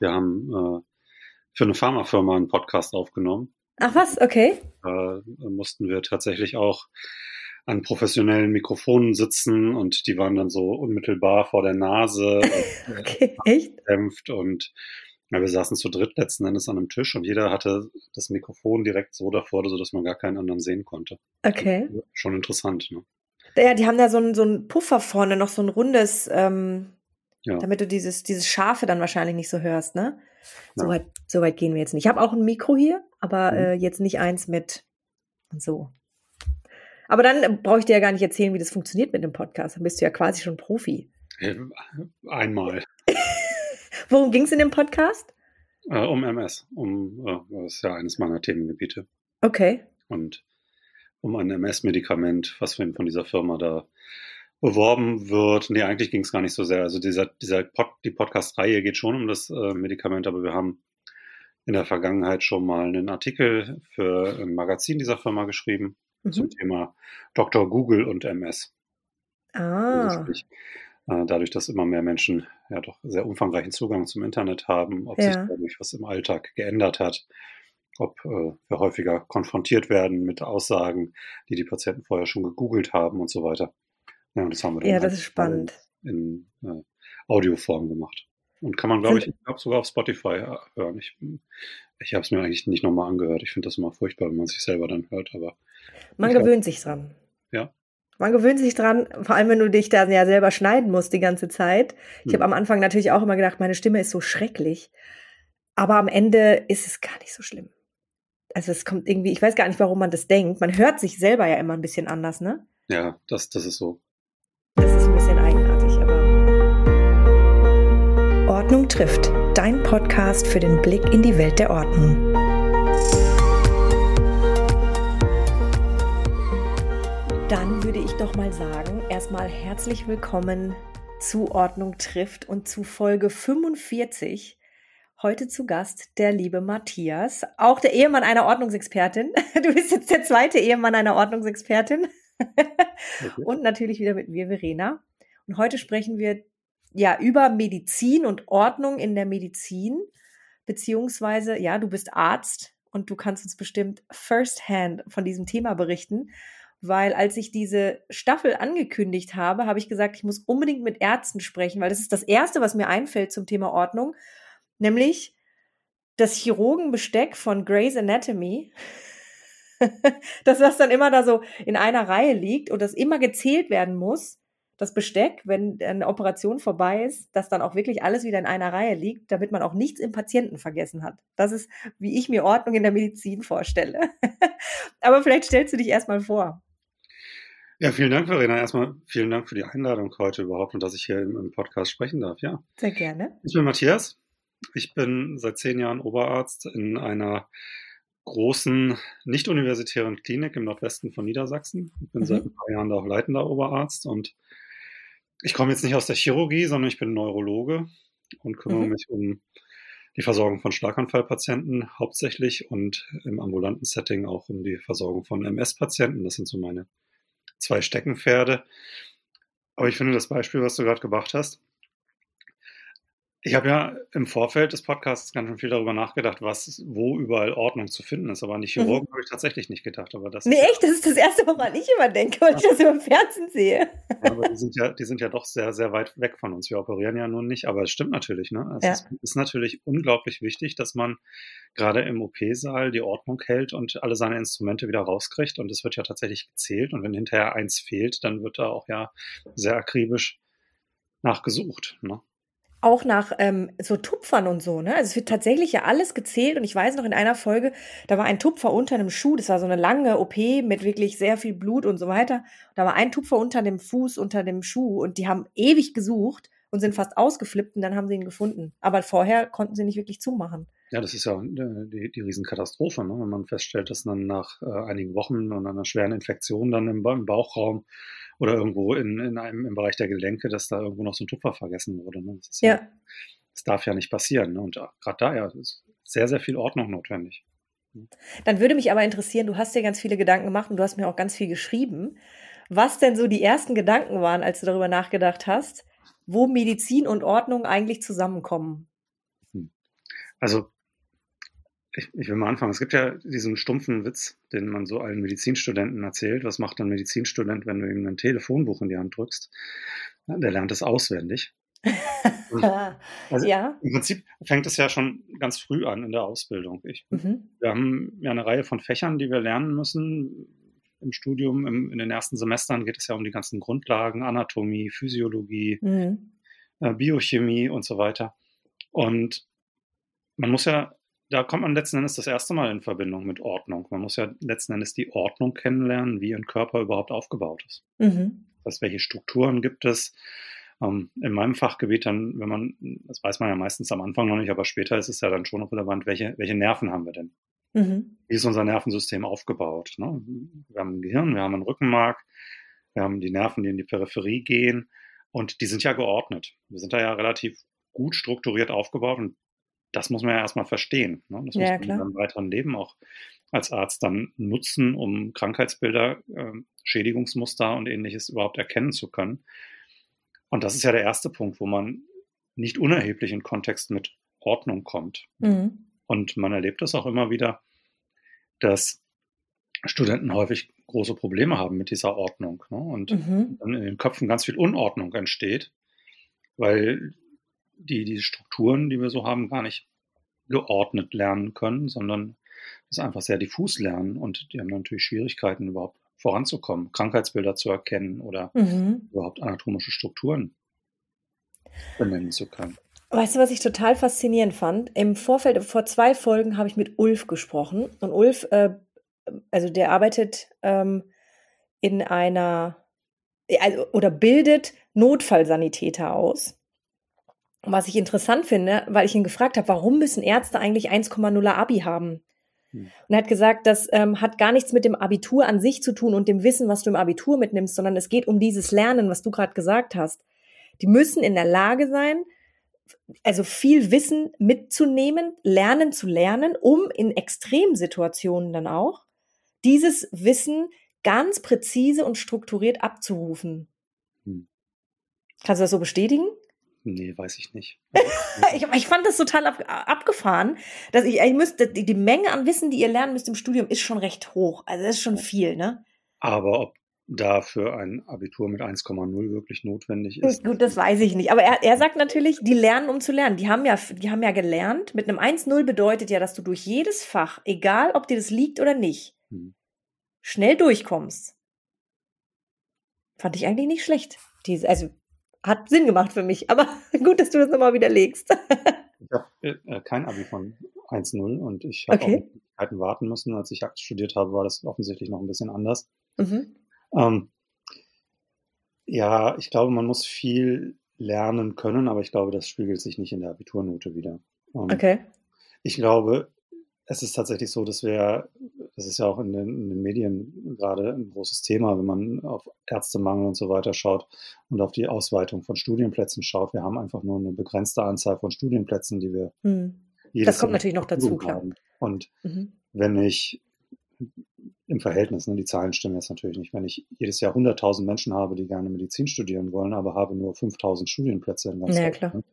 wir haben äh, für eine Pharmafirma einen Podcast aufgenommen. Ach was, okay. Da mussten wir tatsächlich auch an professionellen Mikrofonen sitzen und die waren dann so unmittelbar vor der Nase okay, echt? Kämpft und ja, wir saßen zu dritt letzten Endes an einem Tisch und jeder hatte das Mikrofon direkt so davor, sodass man gar keinen anderen sehen konnte. Okay. Schon interessant, ne? Ja, die haben da so einen so einen Puffer vorne, noch so ein rundes, ähm, ja. damit du dieses, dieses Scharfe dann wahrscheinlich nicht so hörst, ne? So, ja. weit, so weit gehen wir jetzt nicht. Ich habe auch ein Mikro hier, aber mhm. äh, jetzt nicht eins mit so. Aber dann brauche ich dir ja gar nicht erzählen, wie das funktioniert mit dem Podcast. Dann bist du ja quasi schon Profi. Einmal. Worum ging es in dem Podcast? Äh, um MS. Um, äh, das ist ja eines meiner Themengebiete. Okay. Und um ein MS-Medikament, was von dieser Firma da beworben wird. Nee, eigentlich ging es gar nicht so sehr. Also dieser, dieser Pod, die Podcast-Reihe geht schon um das äh, Medikament, aber wir haben in der Vergangenheit schon mal einen Artikel für ein Magazin dieser Firma geschrieben mhm. zum Thema Dr. Google und MS. Ah. Also äh, dadurch, dass immer mehr Menschen ja doch sehr umfangreichen Zugang zum Internet haben, ob ja. sich dadurch was im Alltag geändert hat, ob äh, wir häufiger konfrontiert werden mit Aussagen, die die Patienten vorher schon gegoogelt haben und so weiter. Ja, das haben wir dann ja, das ist spannend. in äh, Audioform gemacht. Und kann man, glaube ich, ich glaube sogar auf Spotify äh, hören. Ich, ich habe es mir eigentlich nicht nochmal angehört. Ich finde das immer furchtbar, wenn man sich selber dann hört, aber. Man gewöhnt glaub, sich dran. Ja. Man gewöhnt sich dran, vor allem wenn du dich da ja selber schneiden musst die ganze Zeit. Ich hm. habe am Anfang natürlich auch immer gedacht, meine Stimme ist so schrecklich. Aber am Ende ist es gar nicht so schlimm. Also es kommt irgendwie, ich weiß gar nicht, warum man das denkt. Man hört sich selber ja immer ein bisschen anders, ne? Ja, das, das ist so. Das ist ein bisschen eigenartig, aber. Ordnung trifft. Dein Podcast für den Blick in die Welt der Ordnung. Dann würde ich doch mal sagen, erstmal herzlich willkommen zu Ordnung trifft und zu Folge 45. Heute zu Gast der liebe Matthias, auch der Ehemann einer Ordnungsexpertin. Du bist jetzt der zweite Ehemann einer Ordnungsexpertin. Okay. Und natürlich wieder mit mir, Verena. Und heute sprechen wir ja über Medizin und Ordnung in der Medizin. Beziehungsweise, ja, du bist Arzt und du kannst uns bestimmt firsthand von diesem Thema berichten. Weil als ich diese Staffel angekündigt habe, habe ich gesagt, ich muss unbedingt mit Ärzten sprechen, weil das ist das Erste, was mir einfällt zum Thema Ordnung. Nämlich das Chirurgenbesteck von Grey's Anatomy dass das dann immer da so in einer Reihe liegt und das immer gezählt werden muss, das Besteck, wenn eine Operation vorbei ist, dass dann auch wirklich alles wieder in einer Reihe liegt, damit man auch nichts im Patienten vergessen hat. Das ist, wie ich mir Ordnung in der Medizin vorstelle. Aber vielleicht stellst du dich erstmal vor. Ja, vielen Dank, Verena. Erstmal vielen Dank für die Einladung heute überhaupt und dass ich hier im, im Podcast sprechen darf. Ja. Sehr gerne. Ich bin Matthias. Ich bin seit zehn Jahren Oberarzt in einer großen nicht-universitären Klinik im Nordwesten von Niedersachsen. Ich bin mhm. seit ein paar Jahren da auch leitender Oberarzt und ich komme jetzt nicht aus der Chirurgie, sondern ich bin Neurologe und kümmere mhm. mich um die Versorgung von Schlaganfallpatienten hauptsächlich und im ambulanten Setting auch um die Versorgung von MS-Patienten. Das sind so meine zwei Steckenpferde. Aber ich finde das Beispiel, was du gerade gebracht hast, ich habe ja im Vorfeld des Podcasts ganz schön viel darüber nachgedacht, was, wo überall Ordnung zu finden ist. Aber an die mhm. Chirurgen mhm. habe ich tatsächlich nicht gedacht. Aber das nee, echt? Das ist das Erste, woran ich immer denke, weil ich das im Fernsehen sehe. aber die sind, ja, die sind ja doch sehr, sehr weit weg von uns. Wir operieren ja nun nicht, aber es stimmt natürlich. Ne? Es ja. ist, ist natürlich unglaublich wichtig, dass man gerade im OP-Saal die Ordnung hält und alle seine Instrumente wieder rauskriegt. Und es wird ja tatsächlich gezählt. Und wenn hinterher eins fehlt, dann wird da auch ja sehr akribisch nachgesucht. Ne? Auch nach ähm, so Tupfern und so, ne? Also es wird tatsächlich ja alles gezählt und ich weiß noch in einer Folge, da war ein Tupfer unter einem Schuh, das war so eine lange OP mit wirklich sehr viel Blut und so weiter. Da war ein Tupfer unter dem Fuß, unter dem Schuh und die haben ewig gesucht und sind fast ausgeflippt und dann haben sie ihn gefunden. Aber vorher konnten sie nicht wirklich zumachen. Ja, das ist ja äh, die, die Riesenkatastrophe, ne? wenn man feststellt, dass dann nach äh, einigen Wochen und einer schweren Infektion dann im, im Bauchraum oder irgendwo in, in einem, im Bereich der Gelenke, dass da irgendwo noch so ein Tupfer vergessen wurde. Ne? Das ja. ja. Das darf ja nicht passieren. Ne? Und gerade daher ist sehr, sehr viel Ordnung notwendig. Dann würde mich aber interessieren, du hast dir ganz viele Gedanken gemacht und du hast mir auch ganz viel geschrieben, was denn so die ersten Gedanken waren, als du darüber nachgedacht hast, wo Medizin und Ordnung eigentlich zusammenkommen. Hm. Also, ich, ich, will mal anfangen. Es gibt ja diesen stumpfen Witz, den man so allen Medizinstudenten erzählt. Was macht ein Medizinstudent, wenn du ihm ein Telefonbuch in die Hand drückst? Der lernt es auswendig. also ja. Im Prinzip fängt es ja schon ganz früh an in der Ausbildung. Ich, mhm. Wir haben ja eine Reihe von Fächern, die wir lernen müssen im Studium. Im, in den ersten Semestern geht es ja um die ganzen Grundlagen, Anatomie, Physiologie, mhm. äh, Biochemie und so weiter. Und man muss ja, da kommt man letzten Endes das erste Mal in Verbindung mit Ordnung. Man muss ja letzten Endes die Ordnung kennenlernen, wie ein Körper überhaupt aufgebaut ist. Mhm. Das heißt, welche Strukturen gibt es? Ähm, in meinem Fachgebiet dann, wenn man, das weiß man ja meistens am Anfang noch nicht, aber später ist es ja dann schon relevant, welche, welche Nerven haben wir denn? Mhm. Wie ist unser Nervensystem aufgebaut? Ne? Wir haben ein Gehirn, wir haben ein Rückenmark, wir haben die Nerven, die in die Peripherie gehen und die sind ja geordnet. Wir sind da ja relativ gut strukturiert aufgebaut und das muss man ja erstmal verstehen. Ne? Das ja, muss man im weiteren Leben auch als Arzt dann nutzen, um Krankheitsbilder, äh, Schädigungsmuster und ähnliches überhaupt erkennen zu können. Und das ist ja der erste Punkt, wo man nicht unerheblich in Kontext mit Ordnung kommt. Mhm. Und man erlebt das auch immer wieder, dass Studenten häufig große Probleme haben mit dieser Ordnung. Ne? Und mhm. dann in den Köpfen ganz viel Unordnung entsteht, weil die, die Strukturen, die wir so haben, gar nicht geordnet lernen können, sondern das einfach sehr diffus lernen. Und die haben natürlich Schwierigkeiten, überhaupt voranzukommen, Krankheitsbilder zu erkennen oder mhm. überhaupt anatomische Strukturen benennen zu können. Weißt du, was ich total faszinierend fand? Im Vorfeld, vor zwei Folgen habe ich mit Ulf gesprochen. Und Ulf, äh, also der arbeitet ähm, in einer, also, oder bildet Notfallsanitäter aus. Was ich interessant finde, weil ich ihn gefragt habe, warum müssen Ärzte eigentlich 1,0 Abi haben? Hm. Und er hat gesagt, das ähm, hat gar nichts mit dem Abitur an sich zu tun und dem Wissen, was du im Abitur mitnimmst, sondern es geht um dieses Lernen, was du gerade gesagt hast. Die müssen in der Lage sein, also viel Wissen mitzunehmen, lernen zu lernen, um in Extremsituationen dann auch dieses Wissen ganz präzise und strukturiert abzurufen. Hm. Kannst du das so bestätigen? Nee, weiß ich nicht. ich, ich, fand das total ab, abgefahren, dass ich, ich müsste, die, die, Menge an Wissen, die ihr lernen müsst im Studium, ist schon recht hoch. Also das ist schon viel, ne? Aber ob dafür ein Abitur mit 1,0 wirklich notwendig ist. Gut, das weiß ich nicht. Aber er, er sagt natürlich, die lernen, um zu lernen. Die haben ja, die haben ja gelernt. Mit einem 1,0 bedeutet ja, dass du durch jedes Fach, egal ob dir das liegt oder nicht, hm. schnell durchkommst. Fand ich eigentlich nicht schlecht. Diese, also hat Sinn gemacht für mich. Aber gut, dass du das nochmal widerlegst. ich habe äh, kein Abi von 1,0 und ich habe okay. auch warten müssen. Als ich studiert habe, war das offensichtlich noch ein bisschen anders. Mhm. Ähm, ja, ich glaube, man muss viel lernen können, aber ich glaube, das spiegelt sich nicht in der Abiturnote wieder. Ähm, okay. Ich glaube, es ist tatsächlich so, dass wir, das ist ja auch in den, in den, Medien gerade ein großes Thema, wenn man auf Ärztemangel und so weiter schaut und auf die Ausweitung von Studienplätzen schaut. Wir haben einfach nur eine begrenzte Anzahl von Studienplätzen, die wir. Hm. Das kommt natürlich noch dazu, klar. Und mhm. wenn ich im Verhältnis, ne, die Zahlen stimmen jetzt natürlich nicht. Wenn ich jedes Jahr 100.000 Menschen habe, die gerne Medizin studieren wollen, aber habe nur 5.000 Studienplätze in ganz ja, Deutschland,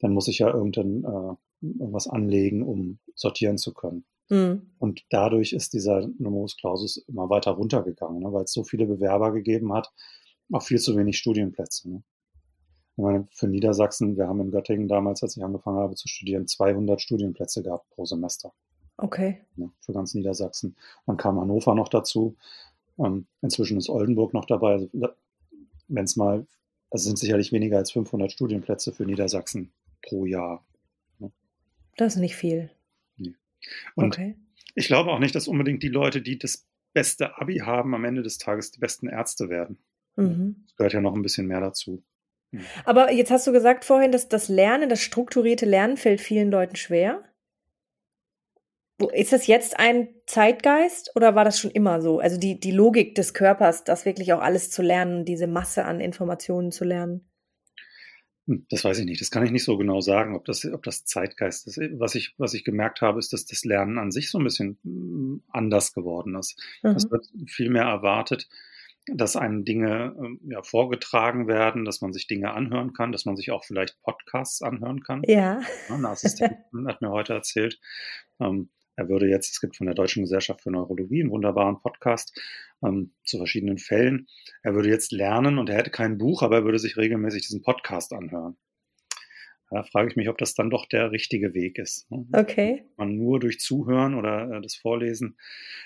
dann muss ich ja irgendein, äh, irgendwas anlegen, um sortieren zu können. Mhm. Und dadurch ist dieser Numerus Clausus immer weiter runtergegangen, ne, weil es so viele Bewerber gegeben hat, auch viel zu wenig Studienplätze. Ne? Ich meine, für Niedersachsen, wir haben in Göttingen damals, als ich angefangen habe zu studieren, 200 Studienplätze gehabt pro Semester. Okay. Ja, für ganz Niedersachsen. Dann kam Hannover noch dazu. Ähm, inzwischen ist Oldenburg noch dabei. Also, Wenn es mal, also sind sicherlich weniger als 500 Studienplätze für Niedersachsen pro Jahr. Ne? Das ist nicht viel. Und okay. ich glaube auch nicht, dass unbedingt die Leute, die das beste Abi haben, am Ende des Tages die besten Ärzte werden. Mhm. Es gehört ja noch ein bisschen mehr dazu. Aber jetzt hast du gesagt vorhin, dass das Lernen, das strukturierte Lernen fällt vielen Leuten schwer. Ist das jetzt ein Zeitgeist oder war das schon immer so? Also die, die Logik des Körpers, das wirklich auch alles zu lernen, diese Masse an Informationen zu lernen? Hm, das weiß ich nicht. Das kann ich nicht so genau sagen, ob das, ob das Zeitgeist ist. Was ich, was ich gemerkt habe, ist, dass das Lernen an sich so ein bisschen hm, anders geworden ist. Mhm. Es wird viel mehr erwartet, dass einem Dinge ähm, ja, vorgetragen werden, dass man sich Dinge anhören kann, dass man sich auch vielleicht Podcasts anhören kann. Ja. Eine Assistentin hat mir heute erzählt, ähm, er würde jetzt, es gibt von der Deutschen Gesellschaft für Neurologie einen wunderbaren Podcast ähm, zu verschiedenen Fällen. Er würde jetzt lernen und er hätte kein Buch, aber er würde sich regelmäßig diesen Podcast anhören. Da frage ich mich, ob das dann doch der richtige Weg ist. Ne? Okay. Man nur durch Zuhören oder äh, das Vorlesen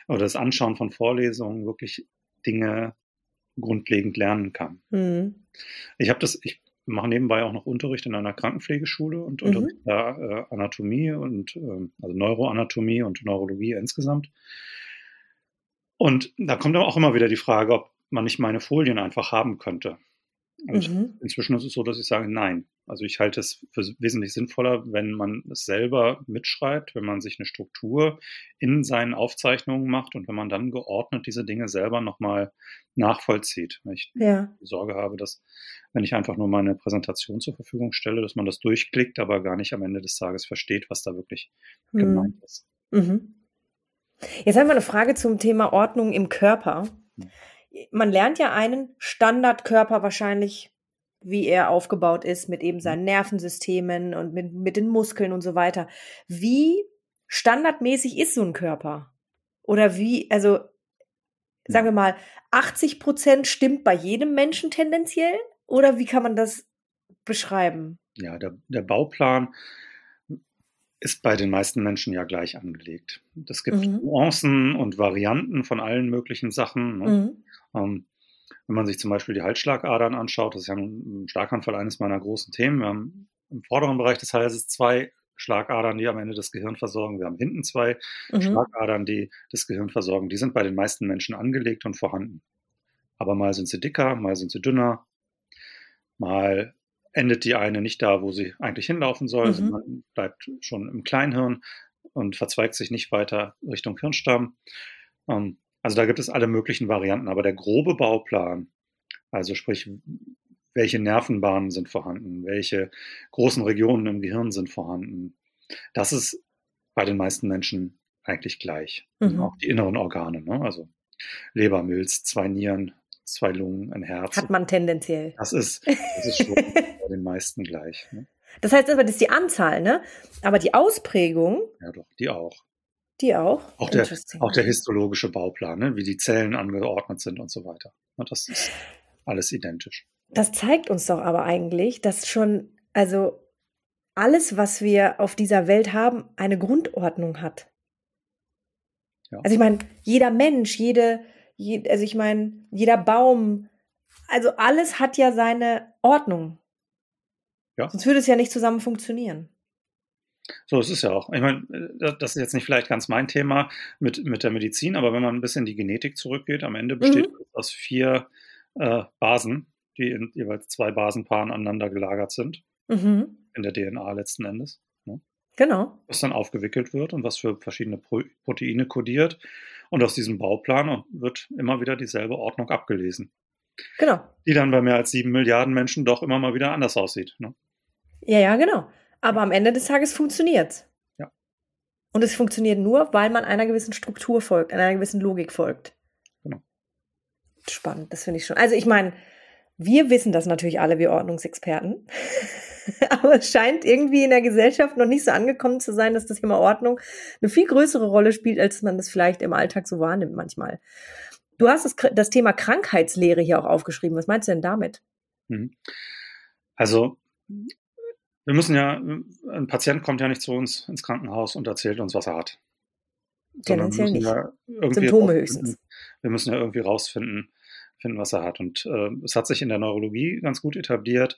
oder das Anschauen von Vorlesungen wirklich Dinge grundlegend lernen kann. Mhm. Ich habe das, ich mache nebenbei auch noch Unterricht in einer Krankenpflegeschule und mhm. unterrichte da äh, Anatomie und äh, also Neuroanatomie und Neurologie insgesamt. Und da kommt dann auch immer wieder die Frage, ob man nicht meine Folien einfach haben könnte. Und mhm. inzwischen ist es so, dass ich sage, nein. Also ich halte es für wesentlich sinnvoller, wenn man es selber mitschreibt, wenn man sich eine Struktur in seinen Aufzeichnungen macht und wenn man dann geordnet diese Dinge selber nochmal nachvollzieht. Ich ja. Sorge habe, dass wenn ich einfach nur meine Präsentation zur Verfügung stelle, dass man das durchklickt, aber gar nicht am Ende des Tages versteht, was da wirklich mhm. gemeint ist. Mhm. Jetzt haben wir eine Frage zum Thema Ordnung im Körper. Mhm man lernt ja einen Standardkörper wahrscheinlich, wie er aufgebaut ist, mit eben mhm. seinen Nervensystemen und mit, mit den Muskeln und so weiter. Wie standardmäßig ist so ein Körper? Oder wie, also sagen wir mal, 80 Prozent stimmt bei jedem Menschen tendenziell? Oder wie kann man das beschreiben? Ja, der, der Bauplan ist bei den meisten Menschen ja gleich angelegt. Es gibt mhm. Nuancen und Varianten von allen möglichen Sachen. Ne? Mhm. Ähm, wenn man sich zum Beispiel die Halsschlagadern anschaut, das ist ja ein Schlaganfall eines meiner großen Themen. Wir haben im vorderen Bereich des Halses zwei Schlagadern, die am Ende das Gehirn versorgen. Wir haben hinten zwei mhm. Schlagadern, die das Gehirn versorgen. Die sind bei den meisten Menschen angelegt und vorhanden. Aber mal sind sie dicker, mal sind sie dünner, mal endet die eine nicht da, wo sie eigentlich hinlaufen soll, mhm. sondern bleibt schon im Kleinhirn und verzweigt sich nicht weiter Richtung Hirnstamm. Ähm, also da gibt es alle möglichen Varianten, aber der grobe Bauplan, also sprich, welche Nervenbahnen sind vorhanden, welche großen Regionen im Gehirn sind vorhanden, das ist bei den meisten Menschen eigentlich gleich. Mhm. Auch die inneren Organe, ne? also Leber, Milz, zwei Nieren, zwei Lungen, ein Herz. Hat man tendenziell. Das ist, das ist schon bei den meisten gleich. Ne? Das heißt aber, das ist die Anzahl, ne? Aber die Ausprägung. Ja, doch, die auch. Die auch? Auch der, auch der histologische Bauplan, ne? wie die Zellen angeordnet sind und so weiter. Das ist alles identisch. Das zeigt uns doch aber eigentlich, dass schon, also alles, was wir auf dieser Welt haben, eine Grundordnung hat. Ja. Also ich meine, jeder Mensch, jede, je, also ich meine, jeder Baum, also alles hat ja seine Ordnung. Ja. Sonst würde es ja nicht zusammen funktionieren. So, es ist ja auch. Ich meine, äh, das ist jetzt nicht vielleicht ganz mein Thema mit, mit der Medizin, aber wenn man ein bisschen in die Genetik zurückgeht, am Ende besteht mhm. aus vier äh, Basen, die in jeweils zwei Basenpaaren aneinander gelagert sind. Mhm. In der DNA letzten Endes. Ne? Genau. Was dann aufgewickelt wird und was für verschiedene Pro Proteine kodiert. Und aus diesem Bauplan wird immer wieder dieselbe Ordnung abgelesen. Genau. Die dann bei mehr als sieben Milliarden Menschen doch immer mal wieder anders aussieht. Ne? Ja, ja, genau. Aber am Ende des Tages funktioniert Ja. Und es funktioniert nur, weil man einer gewissen Struktur folgt, einer gewissen Logik folgt. Genau. Spannend, das finde ich schon. Also ich meine, wir wissen das natürlich alle, wir Ordnungsexperten. Aber es scheint irgendwie in der Gesellschaft noch nicht so angekommen zu sein, dass das Thema Ordnung eine viel größere Rolle spielt, als man das vielleicht im Alltag so wahrnimmt manchmal. Du hast das, das Thema Krankheitslehre hier auch aufgeschrieben. Was meinst du denn damit? Mhm. Also wir müssen ja, ein Patient kommt ja nicht zu uns ins Krankenhaus und erzählt uns, was er hat. Tendenziell nicht. Ja Symptome höchstens. Wir müssen ja irgendwie rausfinden, finden, was er hat. Und äh, es hat sich in der Neurologie ganz gut etabliert,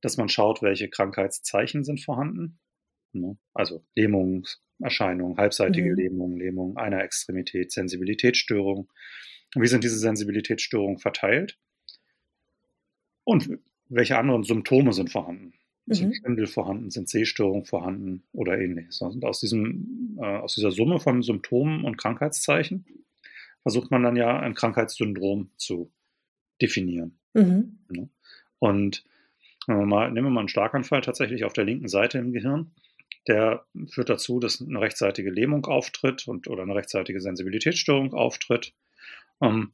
dass man schaut, welche Krankheitszeichen sind vorhanden. Ne? Also Lähmungserscheinungen, halbseitige mhm. Lähmung, Lähmung einer Extremität, Sensibilitätsstörung. Wie sind diese Sensibilitätsstörungen verteilt? Und welche anderen Symptome sind vorhanden? Sind mhm. Schwindel vorhanden, sind Sehstörungen vorhanden oder ähnliches. Und aus, diesem, äh, aus dieser Summe von Symptomen und Krankheitszeichen versucht man dann ja ein Krankheitssyndrom zu definieren. Mhm. Ja. Und wenn wir mal, nehmen wir mal einen Schlaganfall tatsächlich auf der linken Seite im Gehirn. Der führt dazu, dass eine rechtzeitige Lähmung auftritt und, oder eine rechtzeitige Sensibilitätsstörung auftritt. Ähm,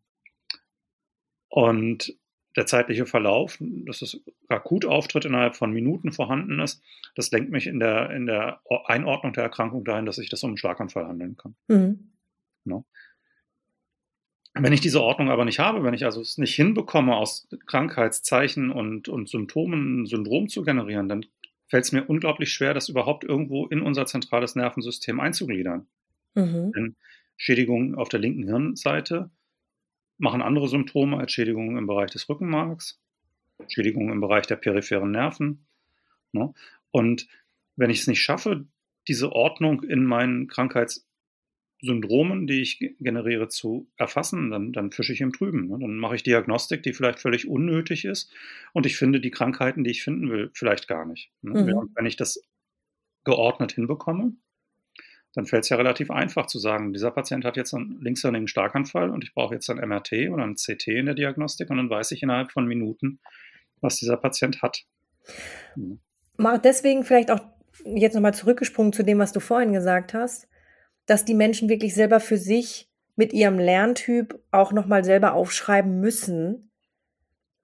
und der zeitliche Verlauf, dass das Akutauftritt innerhalb von Minuten vorhanden ist, das lenkt mich in der, in der Einordnung der Erkrankung dahin, dass sich das um einen Schlaganfall handeln kann. Mhm. No. Wenn ich diese Ordnung aber nicht habe, wenn ich also es nicht hinbekomme, aus Krankheitszeichen und, und Symptomen ein Syndrom zu generieren, dann fällt es mir unglaublich schwer, das überhaupt irgendwo in unser zentrales Nervensystem einzugliedern. Mhm. Denn Schädigungen auf der linken Hirnseite machen andere Symptome als Schädigungen im Bereich des Rückenmarks, Schädigungen im Bereich der peripheren Nerven. Ne? Und wenn ich es nicht schaffe, diese Ordnung in meinen Krankheitssyndromen, die ich generiere, zu erfassen, dann, dann fische ich im Trüben. Ne? Dann mache ich Diagnostik, die vielleicht völlig unnötig ist und ich finde die Krankheiten, die ich finden will, vielleicht gar nicht. Ne? Mhm. Wenn ich das geordnet hinbekomme, dann fällt es ja relativ einfach zu sagen, dieser Patient hat jetzt einen linkshirnigen Starkanfall und ich brauche jetzt ein MRT oder ein CT in der Diagnostik und dann weiß ich innerhalb von Minuten, was dieser Patient hat. Mhm. Deswegen vielleicht auch jetzt nochmal zurückgesprungen zu dem, was du vorhin gesagt hast, dass die Menschen wirklich selber für sich mit ihrem Lerntyp auch nochmal selber aufschreiben müssen,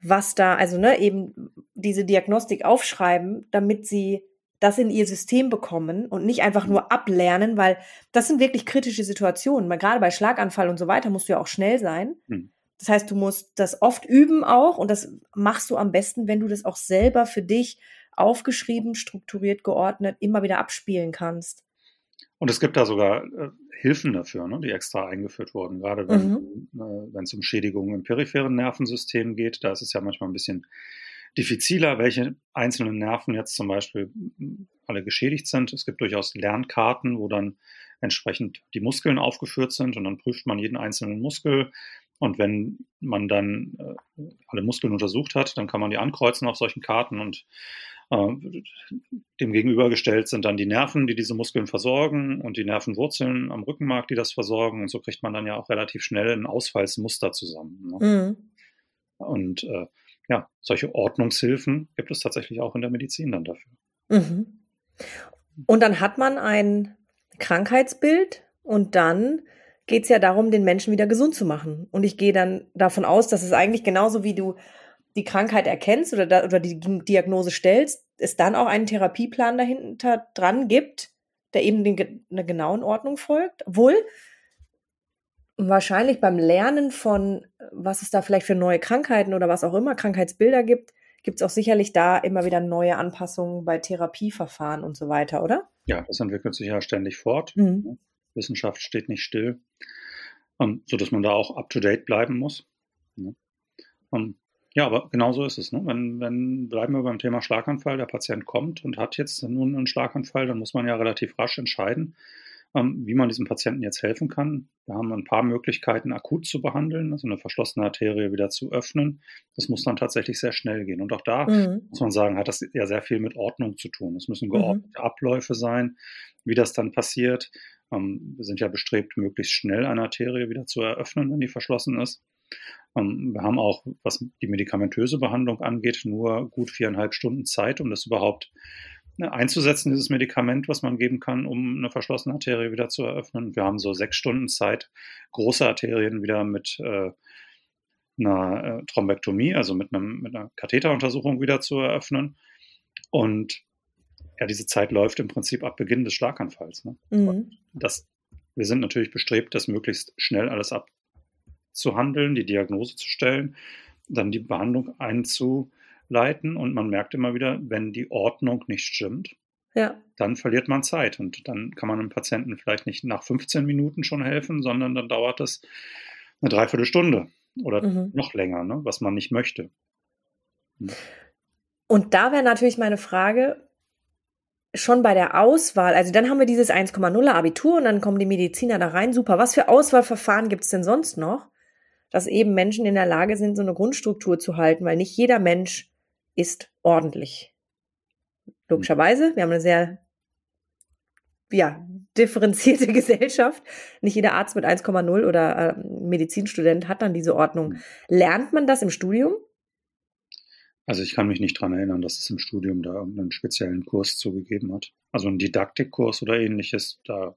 was da, also ne, eben diese Diagnostik aufschreiben, damit sie das in ihr System bekommen und nicht einfach nur ablernen, weil das sind wirklich kritische Situationen. Weil gerade bei Schlaganfall und so weiter musst du ja auch schnell sein. Hm. Das heißt, du musst das oft üben auch und das machst du am besten, wenn du das auch selber für dich aufgeschrieben, strukturiert, geordnet immer wieder abspielen kannst. Und es gibt da sogar äh, Hilfen dafür, ne, die extra eingeführt wurden, gerade wenn mhm. äh, es um Schädigungen im peripheren Nervensystem geht. Da ist es ja manchmal ein bisschen diffiziler, welche einzelnen Nerven jetzt zum Beispiel alle geschädigt sind. Es gibt durchaus Lernkarten, wo dann entsprechend die Muskeln aufgeführt sind und dann prüft man jeden einzelnen Muskel. Und wenn man dann äh, alle Muskeln untersucht hat, dann kann man die ankreuzen auf solchen Karten und äh, dem gegenübergestellt sind dann die Nerven, die diese Muskeln versorgen und die Nervenwurzeln am Rückenmark, die das versorgen. Und so kriegt man dann ja auch relativ schnell ein Ausfallsmuster zusammen. Ne? Mhm. Und äh, ja, solche Ordnungshilfen gibt es tatsächlich auch in der Medizin dann dafür. Mhm. Und dann hat man ein Krankheitsbild und dann geht es ja darum, den Menschen wieder gesund zu machen. Und ich gehe dann davon aus, dass es eigentlich genauso wie du die Krankheit erkennst oder, da, oder die Diagnose stellst, es dann auch einen Therapieplan dahinter dran gibt, der eben den, einer genauen Ordnung folgt. Obwohl wahrscheinlich beim Lernen von, was es da vielleicht für neue Krankheiten oder was auch immer, Krankheitsbilder gibt, gibt es auch sicherlich da immer wieder neue Anpassungen bei Therapieverfahren und so weiter, oder? Ja, das entwickelt sich ja ständig fort. Mhm. Wissenschaft steht nicht still, ähm, sodass man da auch up-to-date bleiben muss. Um, ähm, ja, aber genau so ist es. Ne? Wenn, wenn, bleiben wir beim Thema Schlaganfall, der Patient kommt und hat jetzt nun einen Schlaganfall, dann muss man ja relativ rasch entscheiden, wie man diesem Patienten jetzt helfen kann. Wir haben ein paar Möglichkeiten, akut zu behandeln, also eine verschlossene Arterie wieder zu öffnen. Das muss dann tatsächlich sehr schnell gehen. Und auch da mhm. muss man sagen, hat das ja sehr viel mit Ordnung zu tun. Es müssen geordnete mhm. Abläufe sein, wie das dann passiert. Ähm, wir sind ja bestrebt, möglichst schnell eine Arterie wieder zu eröffnen, wenn die verschlossen ist. Ähm, wir haben auch, was die medikamentöse Behandlung angeht, nur gut viereinhalb Stunden Zeit, um das überhaupt einzusetzen, dieses Medikament, was man geben kann, um eine verschlossene Arterie wieder zu eröffnen. Wir haben so sechs Stunden Zeit, große Arterien wieder mit äh, einer äh, Thrombektomie, also mit, einem, mit einer Katheteruntersuchung wieder zu eröffnen. Und ja, diese Zeit läuft im Prinzip ab Beginn des Schlaganfalls. Ne? Mhm. Das, wir sind natürlich bestrebt, das möglichst schnell alles abzuhandeln, die Diagnose zu stellen, dann die Behandlung einzu, leiten und man merkt immer wieder, wenn die Ordnung nicht stimmt, ja. dann verliert man Zeit und dann kann man einem Patienten vielleicht nicht nach 15 Minuten schon helfen, sondern dann dauert es eine Dreiviertelstunde oder mhm. noch länger, ne, was man nicht möchte. Hm. Und da wäre natürlich meine Frage, schon bei der Auswahl, also dann haben wir dieses 1,0 Abitur und dann kommen die Mediziner da rein, super. Was für Auswahlverfahren gibt es denn sonst noch, dass eben Menschen in der Lage sind, so eine Grundstruktur zu halten, weil nicht jeder Mensch ist ordentlich. Logischerweise, wir haben eine sehr ja, differenzierte Gesellschaft. Nicht jeder Arzt mit 1,0 oder äh, Medizinstudent hat dann diese Ordnung. Hm. Lernt man das im Studium? Also ich kann mich nicht dran erinnern, dass es im Studium da irgendeinen speziellen Kurs zugegeben hat. Also einen Didaktikkurs oder ähnliches, da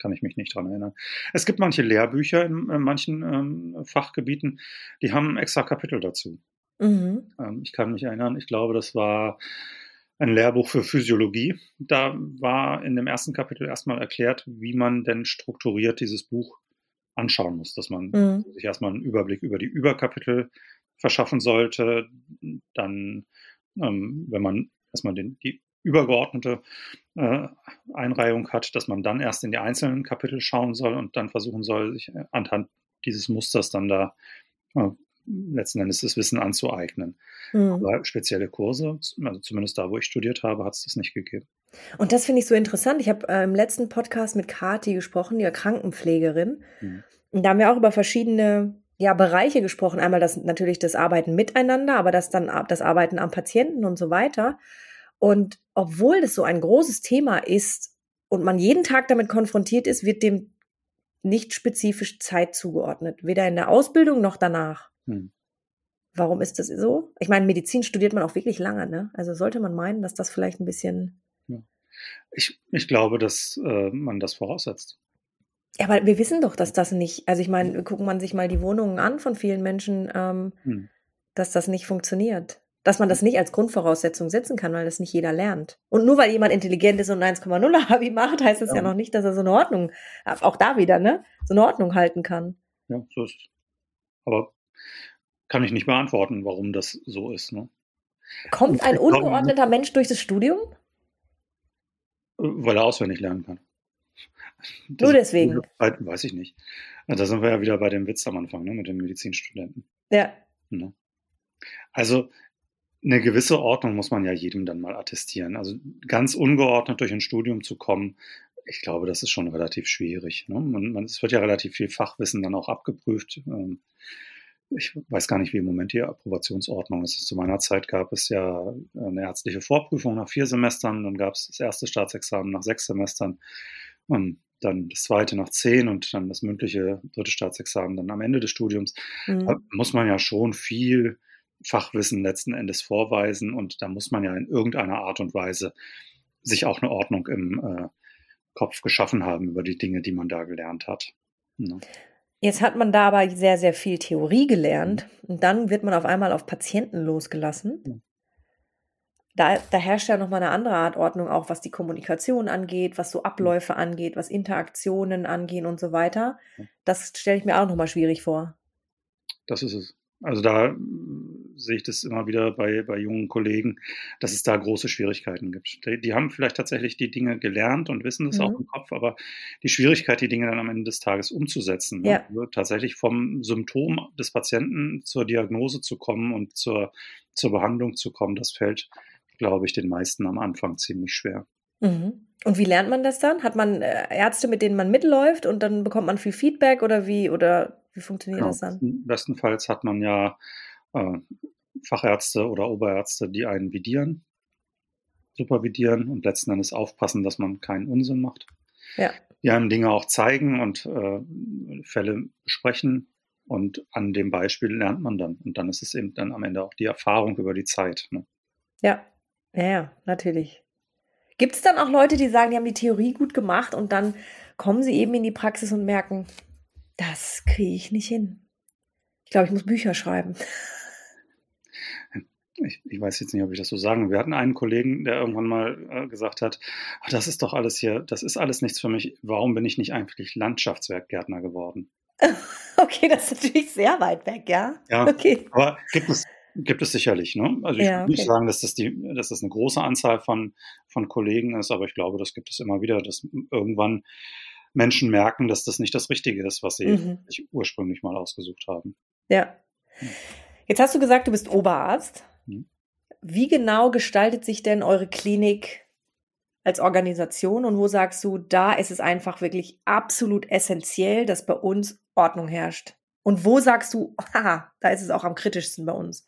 kann ich mich nicht dran erinnern. Es gibt manche Lehrbücher in, in manchen ähm, Fachgebieten, die haben extra Kapitel dazu. Mhm. Ähm, ich kann mich erinnern, ich glaube, das war ein Lehrbuch für Physiologie. Da war in dem ersten Kapitel erstmal erklärt, wie man denn strukturiert dieses Buch anschauen muss, dass man mhm. sich erstmal einen Überblick über die Überkapitel verschaffen sollte. Dann, ähm, wenn man erstmal den, die übergeordnete äh, Einreihung hat, dass man dann erst in die einzelnen Kapitel schauen soll und dann versuchen soll, sich anhand dieses Musters dann da äh, letzten Endes das Wissen anzueignen. Mhm. Aber spezielle Kurse, also zumindest da, wo ich studiert habe, hat es das nicht gegeben. Und das finde ich so interessant. Ich habe äh, im letzten Podcast mit Kati gesprochen, die Krankenpflegerin. Mhm. Und da haben wir auch über verschiedene ja, Bereiche gesprochen. Einmal das natürlich das Arbeiten miteinander, aber das dann das Arbeiten am Patienten und so weiter. Und obwohl das so ein großes Thema ist und man jeden Tag damit konfrontiert ist, wird dem nicht spezifisch Zeit zugeordnet, weder in der Ausbildung noch danach. Hm. Warum ist das so? Ich meine, Medizin studiert man auch wirklich lange, ne? Also sollte man meinen, dass das vielleicht ein bisschen. Ja. Ich, ich glaube, dass äh, man das voraussetzt. Ja, aber wir wissen doch, dass das nicht, also ich meine, gucken man sich mal die Wohnungen an von vielen Menschen, ähm, hm. dass das nicht funktioniert. Dass man das nicht als Grundvoraussetzung setzen kann, weil das nicht jeder lernt. Und nur weil jemand intelligent ist und 1,0 Abi macht, heißt das ja. ja noch nicht, dass er so eine Ordnung, auch da wieder, ne, so eine Ordnung halten kann. Ja, so ist es. Aber kann ich nicht beantworten, warum das so ist. Ne? Kommt ein ungeordneter Mensch durch das Studium? Weil er auswendig lernen kann. Das Nur deswegen. Weiß ich nicht. Da sind wir ja wieder bei dem Witz am Anfang, ne, mit den Medizinstudenten. Ja. Ne? Also eine gewisse Ordnung muss man ja jedem dann mal attestieren. Also ganz ungeordnet durch ein Studium zu kommen, ich glaube, das ist schon relativ schwierig. Ne? Man, man, es wird ja relativ viel Fachwissen dann auch abgeprüft. Ähm, ich weiß gar nicht, wie im Moment die Approbationsordnung ist. Zu meiner Zeit gab es ja eine ärztliche Vorprüfung nach vier Semestern, dann gab es das erste Staatsexamen nach sechs Semestern und dann das zweite nach zehn und dann das mündliche dritte Staatsexamen dann am Ende des Studiums. Mhm. Da muss man ja schon viel Fachwissen letzten Endes vorweisen und da muss man ja in irgendeiner Art und Weise sich auch eine Ordnung im äh, Kopf geschaffen haben über die Dinge, die man da gelernt hat. Ja. Jetzt hat man da aber sehr, sehr viel Theorie gelernt mhm. und dann wird man auf einmal auf Patienten losgelassen. Da, da herrscht ja nochmal eine andere Art Ordnung, auch was die Kommunikation angeht, was so Abläufe angeht, was Interaktionen angehen und so weiter. Das stelle ich mir auch nochmal schwierig vor. Das ist es. Also da sehe ich das immer wieder bei, bei jungen Kollegen, dass es da große Schwierigkeiten gibt. Die, die haben vielleicht tatsächlich die Dinge gelernt und wissen das mhm. auch im Kopf, aber die Schwierigkeit, die Dinge dann am Ende des Tages umzusetzen, ne? ja. also tatsächlich vom Symptom des Patienten zur Diagnose zu kommen und zur, zur Behandlung zu kommen, das fällt, glaube ich, den meisten am Anfang ziemlich schwer. Mhm. Und wie lernt man das dann? Hat man äh, Ärzte, mit denen man mitläuft und dann bekommt man viel Feedback oder wie oder wie funktioniert ja, das dann? Bestenfalls hat man ja äh, Fachärzte oder Oberärzte, die einen vidieren, supervidieren und letzten Endes aufpassen, dass man keinen Unsinn macht. Ja. Die einem Dinge auch zeigen und äh, Fälle besprechen und an dem Beispiel lernt man dann. Und dann ist es eben dann am Ende auch die Erfahrung über die Zeit. Ne? Ja, ja, ja, natürlich. Gibt es dann auch Leute, die sagen, die haben die Theorie gut gemacht und dann kommen sie eben in die Praxis und merken, das kriege ich nicht hin. Ich glaube, ich muss Bücher schreiben. Ich, ich, weiß jetzt nicht, ob ich das so sagen. will. Wir hatten einen Kollegen, der irgendwann mal äh, gesagt hat, ach, das ist doch alles hier, das ist alles nichts für mich. Warum bin ich nicht eigentlich Landschaftswerkgärtner geworden? okay, das ist natürlich sehr weit weg, ja. Ja, okay. aber gibt es, gibt es sicherlich. Ne? Also ich ja, würde nicht sagen, dass das, die, dass das eine große Anzahl von, von Kollegen ist, aber ich glaube, das gibt es immer wieder, dass irgendwann Menschen merken, dass das nicht das Richtige ist, was sie mhm. sich ursprünglich mal ausgesucht haben. Ja. Jetzt hast du gesagt, du bist Oberarzt. Wie genau gestaltet sich denn eure Klinik als Organisation und wo sagst du, da ist es einfach wirklich absolut essentiell, dass bei uns Ordnung herrscht? Und wo sagst du, haha, da ist es auch am kritischsten bei uns?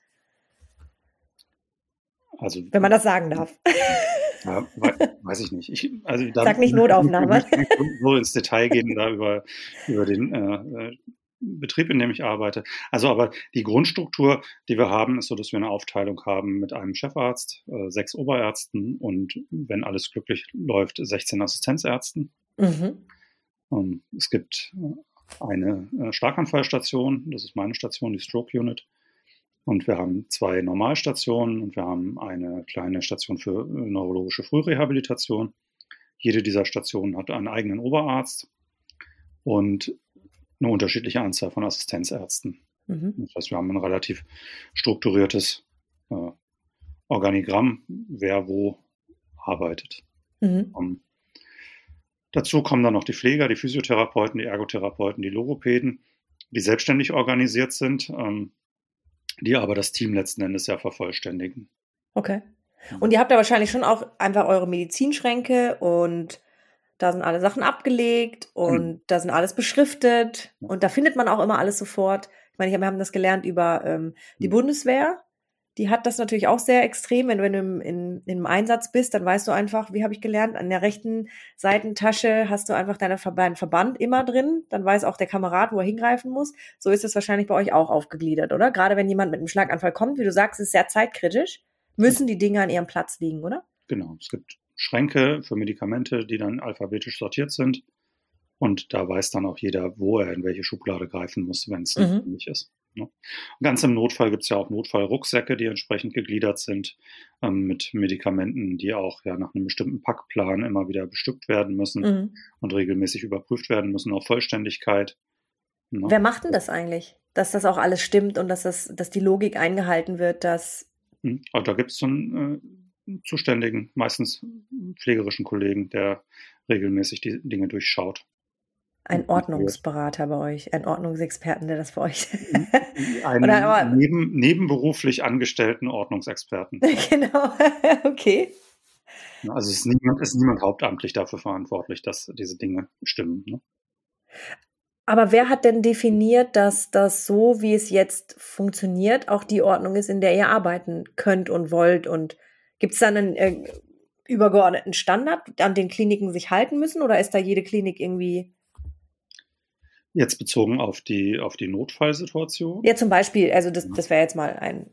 Also, Wenn man das sagen darf. Ja, weiß ich nicht. Ich, also Sag nicht Notaufnahme. So ins Detail gehen da über, über den äh, äh Betrieb, in dem ich arbeite. Also aber die Grundstruktur, die wir haben, ist so, dass wir eine Aufteilung haben mit einem Chefarzt, äh, sechs Oberärzten und wenn alles glücklich läuft, 16 Assistenzärzten. Mhm. Ähm, es gibt eine äh, Starkanfallstation, das ist meine Station, die Stroke Unit. Und wir haben zwei Normalstationen und wir haben eine kleine Station für äh, neurologische Frührehabilitation. Jede dieser Stationen hat einen eigenen Oberarzt und eine unterschiedliche Anzahl von Assistenzärzten. Mhm. Das heißt, wir haben ein relativ strukturiertes äh, Organigramm, wer wo arbeitet. Mhm. Um, ähm, dazu kommen dann noch die Pfleger, die Physiotherapeuten, die Ergotherapeuten, die Logopäden, die selbstständig organisiert sind, ähm, die aber das Team letzten Endes ja vervollständigen. Okay. Und ihr habt da wahrscheinlich schon auch einfach eure Medizinschränke und da sind alle Sachen abgelegt und mhm. da sind alles beschriftet und da findet man auch immer alles sofort. Ich meine, wir haben das gelernt über ähm, die mhm. Bundeswehr. Die hat das natürlich auch sehr extrem. Wenn du in, in, einem Einsatz bist, dann weißt du einfach, wie habe ich gelernt, an der rechten Seitentasche hast du einfach deine, deinen Verband immer drin. Dann weiß auch der Kamerad, wo er hingreifen muss. So ist es wahrscheinlich bei euch auch aufgegliedert, oder? Gerade wenn jemand mit einem Schlaganfall kommt, wie du sagst, ist sehr zeitkritisch, müssen die Dinge an ihrem Platz liegen, oder? Genau. Es gibt Schränke für Medikamente, die dann alphabetisch sortiert sind. Und da weiß dann auch jeder, wo er in welche Schublade greifen muss, wenn es mhm. notwendig ist. Ne? Ganz im Notfall gibt es ja auch Notfallrucksäcke, die entsprechend gegliedert sind ähm, mit Medikamenten, die auch ja nach einem bestimmten Packplan immer wieder bestückt werden müssen mhm. und regelmäßig überprüft werden müssen auf Vollständigkeit. Ne? Wer macht denn das eigentlich? Dass das auch alles stimmt und dass, das, dass die Logik eingehalten wird, dass. Mhm. Also da gibt es so einen äh, zuständigen, meistens pflegerischen Kollegen, der regelmäßig die Dinge durchschaut. Ein Ordnungsberater bei euch, ein Ordnungsexperten, der das für euch. Einen neben, nebenberuflich angestellten Ordnungsexperten. genau, okay. Also ist niemand, ist niemand hauptamtlich dafür verantwortlich, dass diese Dinge stimmen. Ne? Aber wer hat denn definiert, dass das so, wie es jetzt funktioniert, auch die Ordnung ist, in der ihr arbeiten könnt und wollt und Gibt es da einen äh, übergeordneten Standard, an den Kliniken sich halten müssen oder ist da jede Klinik irgendwie Jetzt bezogen auf die, auf die Notfallsituation? Ja, zum Beispiel, also das, das wäre jetzt mal ein,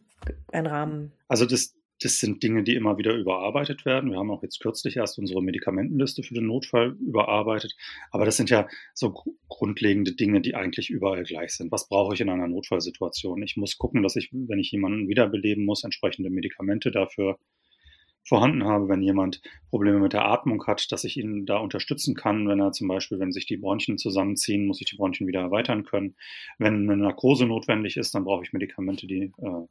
ein Rahmen. Also das, das sind Dinge, die immer wieder überarbeitet werden. Wir haben auch jetzt kürzlich erst unsere Medikamentenliste für den Notfall überarbeitet. Aber das sind ja so grundlegende Dinge, die eigentlich überall gleich sind. Was brauche ich in einer Notfallsituation? Ich muss gucken, dass ich, wenn ich jemanden wiederbeleben muss, entsprechende Medikamente dafür vorhanden habe, wenn jemand Probleme mit der Atmung hat, dass ich ihn da unterstützen kann, wenn er zum Beispiel, wenn sich die Bronchien zusammenziehen, muss ich die Bronchien wieder erweitern können. Wenn eine Narkose notwendig ist, dann brauche ich Medikamente, die äh,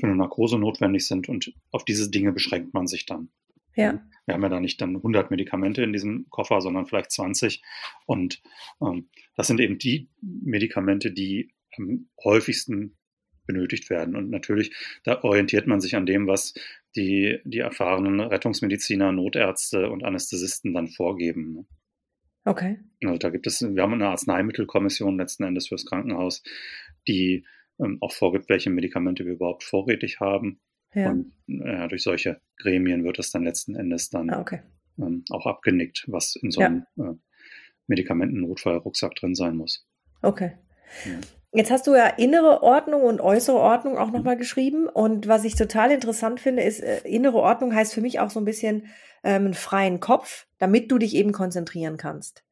für eine Narkose notwendig sind und auf diese Dinge beschränkt man sich dann. Ja. Wir haben ja da nicht dann 100 Medikamente in diesem Koffer, sondern vielleicht 20 und ähm, das sind eben die Medikamente, die am häufigsten benötigt werden. Und natürlich, da orientiert man sich an dem, was die, die erfahrenen Rettungsmediziner, Notärzte und Anästhesisten dann vorgeben. Ne? Okay. Also da gibt es, wir haben eine Arzneimittelkommission letzten Endes fürs Krankenhaus, die ähm, auch vorgibt, welche Medikamente wir überhaupt vorrätig haben. Ja. Und äh, durch solche Gremien wird es dann letzten Endes dann ah, okay. ähm, auch abgenickt, was in so einem ja. äh, Medikamentennotfallrucksack drin sein muss. Okay. Ja. Jetzt hast du ja innere Ordnung und äußere Ordnung auch nochmal geschrieben. Und was ich total interessant finde, ist, äh, innere Ordnung heißt für mich auch so ein bisschen ähm, einen freien Kopf, damit du dich eben konzentrieren kannst.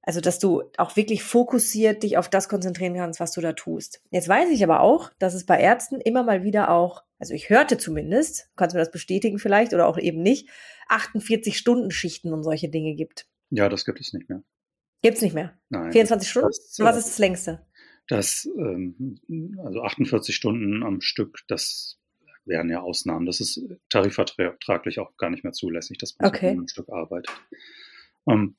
Also, dass du auch wirklich fokussiert dich auf das konzentrieren kannst, was du da tust. Jetzt weiß ich aber auch, dass es bei Ärzten immer mal wieder auch, also ich hörte zumindest, kannst du mir das bestätigen vielleicht oder auch eben nicht, 48 Stunden Schichten und solche Dinge gibt. Ja, das gibt es nicht mehr. Gibt's nicht mehr? Nein. 24 Stunden? Was ist das längste? Dass ähm, also 48 Stunden am Stück, das wären ja Ausnahmen. Das ist tarifvertraglich auch gar nicht mehr zulässig, dass man okay. ein Stück arbeitet. Ähm,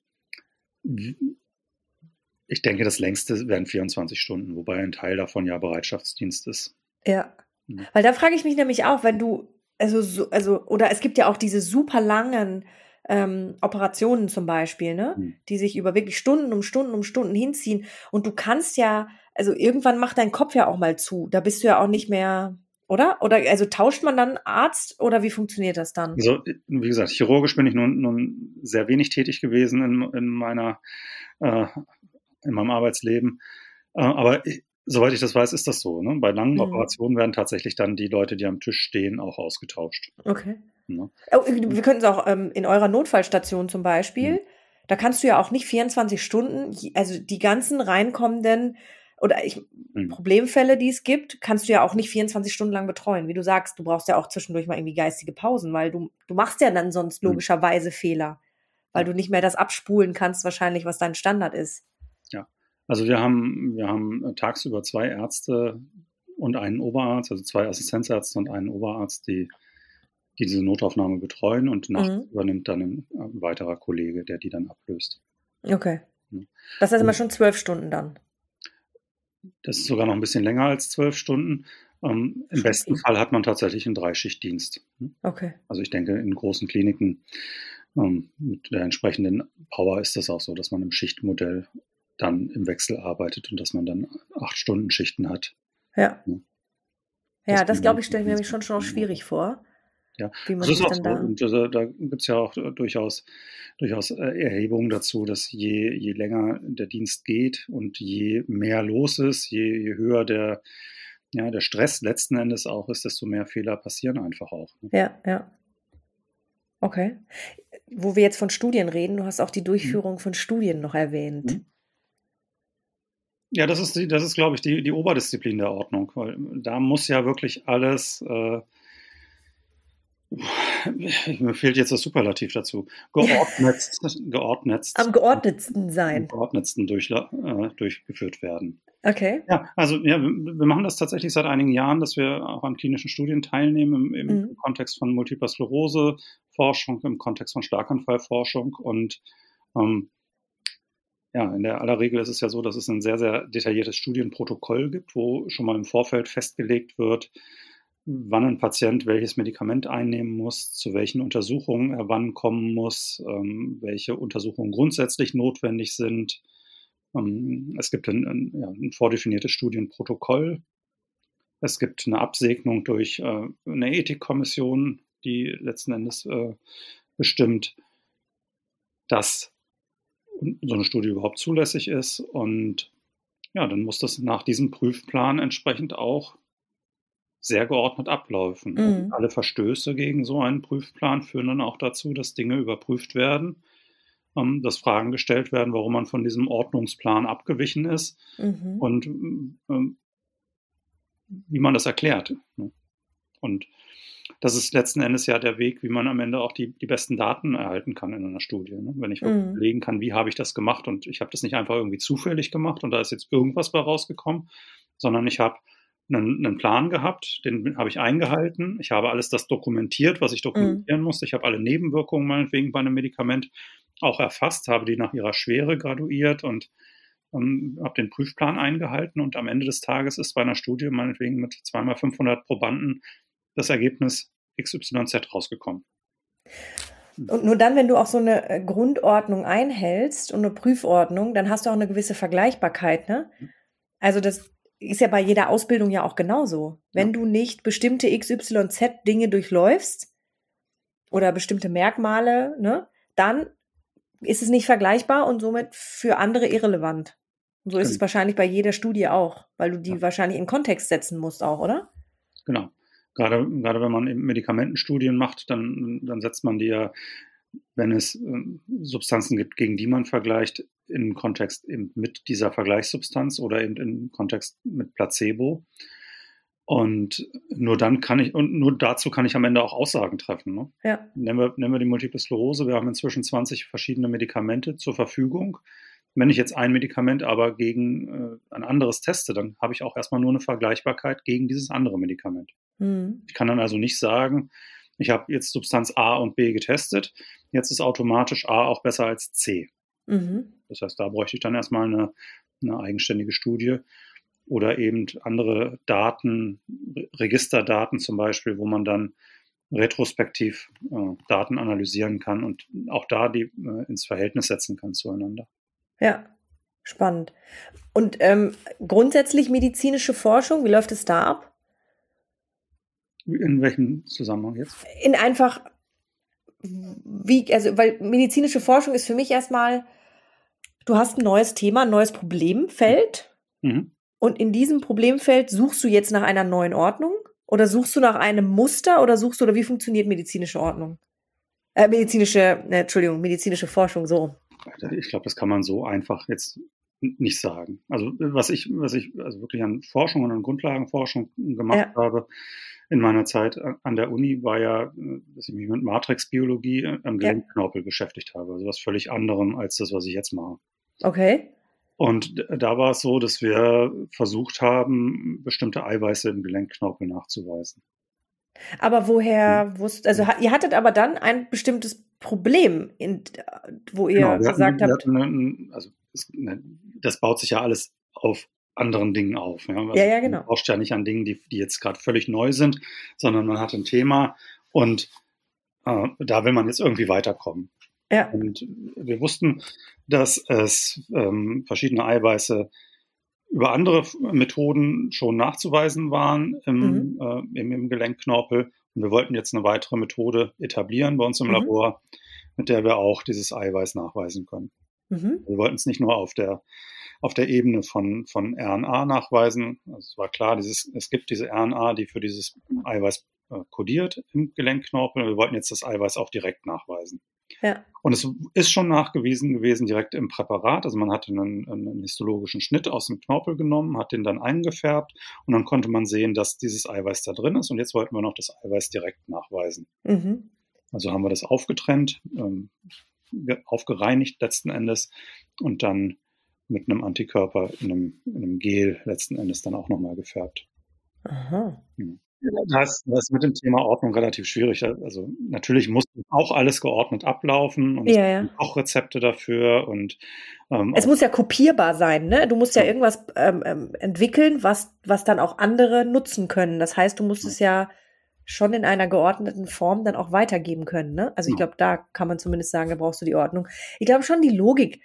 ich denke, das längste wären 24 Stunden, wobei ein Teil davon ja Bereitschaftsdienst ist. Ja. Mhm. Weil da frage ich mich nämlich auch, wenn du, also, so, also, oder es gibt ja auch diese super langen ähm, Operationen zum Beispiel, ne? Mhm. Die sich über wirklich Stunden um Stunden um Stunden hinziehen. Und du kannst ja also irgendwann macht dein Kopf ja auch mal zu. Da bist du ja auch nicht mehr, oder? Oder also tauscht man dann Arzt oder wie funktioniert das dann? Also, wie gesagt, chirurgisch bin ich nun, nun sehr wenig tätig gewesen in, in meiner äh, in meinem Arbeitsleben. Äh, aber ich, soweit ich das weiß, ist das so. Ne? Bei langen mhm. Operationen werden tatsächlich dann die Leute, die am Tisch stehen, auch ausgetauscht. Okay. Ne? Oh, wir könnten es auch ähm, in eurer Notfallstation zum Beispiel. Mhm Da kannst du ja auch nicht 24 Stunden, also die ganzen reinkommenden oder ich, mhm. Problemfälle, die es gibt, kannst du ja auch nicht 24 Stunden lang betreuen. Wie du sagst, du brauchst ja auch zwischendurch mal irgendwie geistige Pausen, weil du, du machst ja dann sonst mhm. logischerweise. Fehler, weil du nicht mehr das abspulen kannst, wahrscheinlich, was dein Standard ist. Also wir haben, wir haben tagsüber zwei Ärzte und einen Oberarzt, also zwei Assistenzärzte und einen Oberarzt, die, die diese Notaufnahme betreuen und nachts mhm. übernimmt dann ein, ein, weiterer Kollege, der die dann ablöst. Okay. Das heißt immer schon zwölf Stunden dann. Das ist sogar noch ein bisschen länger als zwölf Stunden. Ähm, Im besten Fall hat man tatsächlich einen Dreischichtdienst. Hm? Okay. Also ich denke, in großen Kliniken ähm, mit der entsprechenden Power ist das auch so, dass man im Schichtmodell dann im Wechsel arbeitet und dass man dann acht Stunden Schichten hat. Ja. Ja, das, das glaube ich, stelle ich mir nämlich schon schon schwierig vor. Ja, das ist auch so. Da und also, da gibt es ja auch durchaus, durchaus äh, Erhebungen dazu, dass je, je länger der Dienst geht und je mehr los ist, je, je höher der, ja, der Stress letzten Endes auch ist, desto mehr Fehler passieren einfach auch. Ne? Ja, ja. Okay. Wo wir jetzt von Studien reden, du hast auch die mhm. Durchführung mhm. von Studien noch erwähnt. Mhm. Ja, das ist, das ist glaube ich, die, die Oberdisziplin der Ordnung, weil da muss ja wirklich alles äh, mir fehlt jetzt das Superlativ dazu. Geordnet, geordnet. Am geordnetsten sein. Am geordnetsten durch, äh, durchgeführt werden. Okay. Ja, also ja, wir machen das tatsächlich seit einigen Jahren, dass wir auch an klinischen Studien teilnehmen im, im mhm. Kontext von Multipler Sklerose Forschung, im Kontext von Starkanfallforschung und ähm, ja, in der aller Regel ist es ja so, dass es ein sehr, sehr detailliertes Studienprotokoll gibt, wo schon mal im Vorfeld festgelegt wird, wann ein Patient welches Medikament einnehmen muss, zu welchen Untersuchungen er wann kommen muss, ähm, welche Untersuchungen grundsätzlich notwendig sind. Ähm, es gibt ein, ein, ja, ein, vordefiniertes Studienprotokoll. Es gibt eine Absegnung durch äh, eine Ethikkommission, die letzten Endes äh, bestimmt, dass so eine Studie überhaupt zulässig ist. Und ja, dann muss das nach diesem Prüfplan entsprechend auch sehr geordnet ablaufen. Mhm. alle Verstöße gegen so einen Prüfplan führen dann auch dazu, dass Dinge überprüft werden, ähm, dass Fragen gestellt werden, warum man von diesem Ordnungsplan abgewichen ist mhm. und ähm, wie man das erklärt. Ne? Und das ist letzten Endes ja der Weg, wie man am Ende auch die, die besten Daten erhalten kann in einer Studie. Ne? Wenn ich mhm. überlegen kann, wie habe ich das gemacht und ich habe das nicht einfach irgendwie zufällig gemacht und da ist jetzt irgendwas bei rausgekommen, sondern ich habe einen, einen Plan gehabt, den habe ich eingehalten. Ich habe alles das dokumentiert, was ich dokumentieren mhm. musste. Ich habe alle Nebenwirkungen meinetwegen bei einem Medikament auch erfasst, habe die nach ihrer Schwere graduiert und ähm, habe den Prüfplan eingehalten. Und am Ende des Tages ist bei einer Studie meinetwegen mit zweimal 500 Probanden das Ergebnis XYZ rausgekommen. Und nur dann, wenn du auch so eine äh, Grundordnung einhältst und eine Prüfordnung, dann hast du auch eine gewisse Vergleichbarkeit, ne? Mhm. Also das ist ja bei jeder Ausbildung ja auch genauso. Wenn ja. du nicht bestimmte XYZ Dinge durchläufst oder bestimmte Merkmale, ne, dann ist es nicht vergleichbar und somit für andere irrelevant. Und so ist es wahrscheinlich bei jeder Studie auch, weil du die ja. wahrscheinlich in Kontext setzen musst auch, oder? Genau. Gerade, gerade wenn man Medikamentenstudien macht, dann, dann setzt man die ja, wenn es äh, Substanzen gibt, gegen die man vergleicht, im Kontext eben mit dieser Vergleichssubstanz oder eben im Kontext mit Placebo. Und nur dann kann ich, und nur dazu kann ich am Ende auch Aussagen treffen. Ne? Ja. Nehmen, wir, nehmen wir die Multiple Sklerose. Wir haben inzwischen 20 verschiedene Medikamente zur Verfügung. Wenn ich jetzt ein Medikament aber gegen äh, ein anderes teste, dann habe ich auch erstmal nur eine Vergleichbarkeit gegen dieses andere Medikament. Mhm. Ich kann dann also nicht sagen, ich habe jetzt Substanz A und B getestet, jetzt ist automatisch A auch besser als C. Mhm. Das heißt, da bräuchte ich dann erstmal eine, eine eigenständige Studie oder eben andere Daten, Registerdaten zum Beispiel, wo man dann retrospektiv äh, Daten analysieren kann und auch da die äh, ins Verhältnis setzen kann zueinander. Ja, spannend. Und ähm, grundsätzlich medizinische Forschung, wie läuft es da ab? In welchem Zusammenhang jetzt? In einfach, wie, also, weil medizinische Forschung ist für mich erstmal, du hast ein neues Thema, ein neues Problemfeld. Mhm. Und in diesem Problemfeld suchst du jetzt nach einer neuen Ordnung? Oder suchst du nach einem Muster oder suchst du, oder wie funktioniert medizinische Ordnung? Äh, medizinische, äh, Entschuldigung, medizinische Forschung so. Ich glaube, das kann man so einfach jetzt nicht sagen. Also was ich, was ich also wirklich an Forschung und an Grundlagenforschung gemacht ja. habe in meiner Zeit an der Uni, war ja, dass ich mich mit Matrixbiologie am Gelenkknorpel ja. beschäftigt habe. Also was völlig anderem als das, was ich jetzt mache. Okay. Und da war es so, dass wir versucht haben, bestimmte Eiweiße im Gelenkknorpel nachzuweisen. Aber woher hm. wusst, also ihr hattet aber dann ein bestimmtes Problem, in, wo ihr genau, gesagt hatten, habt. Hatten, also ne, das, baut sich ja alles auf anderen Dingen auf. Ja, also ja, ja, genau. Man forscht ja nicht an Dingen, die, die jetzt gerade völlig neu sind, sondern man hat ein Thema und äh, da will man jetzt irgendwie weiterkommen. Ja. Und wir wussten, dass es ähm, verschiedene Eiweiße über andere Methoden schon nachzuweisen waren im, mhm. äh, im, im, Gelenkknorpel. Und wir wollten jetzt eine weitere Methode etablieren bei uns im mhm. Labor, mit der wir auch dieses Eiweiß nachweisen können. Mhm. Wir wollten es nicht nur auf der, auf der Ebene von, von RNA nachweisen. Also es war klar, dieses, es gibt diese RNA, die für dieses Eiweiß äh, kodiert im Gelenkknorpel. Wir wollten jetzt das Eiweiß auch direkt nachweisen. Ja. Und es ist schon nachgewiesen gewesen direkt im Präparat. Also man hat einen, einen, histologischen Schnitt aus dem Knorpel genommen, hat den dann eingefärbt und dann konnte man sehen, dass dieses Eiweiß da drin ist. Und jetzt wollten wir noch das Eiweiß direkt nachweisen. Mhm. Also haben wir das aufgetrennt, ähm, aufgereinigt letzten Endes und dann mit einem Antikörper in einem, in einem Gel letzten Endes dann auch nochmal gefärbt. Aha. Mhm. Das, das ist mit dem Thema Ordnung relativ schwierig. Also natürlich muss auch alles geordnet ablaufen und ja, ja. auch Rezepte dafür und ähm, es muss ja kopierbar sein, ne? Du musst ja, ja irgendwas ähm, ähm, entwickeln, was was dann auch andere nutzen können. Das heißt, du musst es ja schon in einer geordneten Form dann auch weitergeben können, ne? Also ich glaube, da kann man zumindest sagen, da brauchst du die Ordnung. Ich glaube schon die Logik,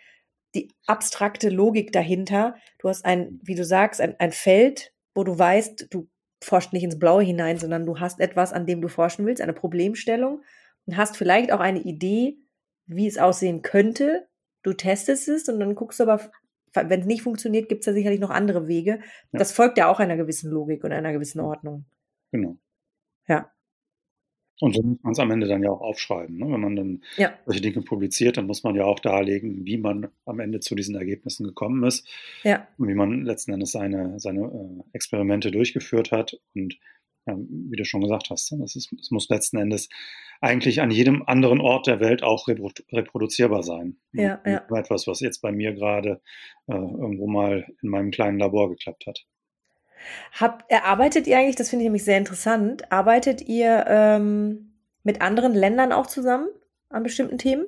die abstrakte Logik dahinter. Du hast ein, wie du sagst, ein, ein Feld, wo du weißt, du forscht nicht ins Blaue hinein, sondern du hast etwas, an dem du forschen willst, eine Problemstellung und hast vielleicht auch eine Idee, wie es aussehen könnte. Du testest es und dann guckst du aber, wenn es nicht funktioniert, gibt es da sicherlich noch andere Wege. Ja. Das folgt ja auch einer gewissen Logik und einer gewissen Ordnung. Genau. Und so muss man es am Ende dann ja auch aufschreiben. Ne? Wenn man dann ja. solche Dinge publiziert, dann muss man ja auch darlegen, wie man am Ende zu diesen Ergebnissen gekommen ist. Ja. Und wie man letzten Endes seine, seine äh, Experimente durchgeführt hat. Und ja, wie du schon gesagt hast, es, ne, ist, es muss letzten Endes eigentlich an jedem anderen Ort der Welt auch reproduzierbar sein. Ja, ja. Etwas, was jetzt bei mir gerade äh, irgendwo mal in meinem kleinen Labor geklappt hat. Habt, arbeitet ihr eigentlich, das finde ich nämlich sehr interessant, arbeitet ihr ähm, mit anderen Ländern auch zusammen an bestimmten Themen?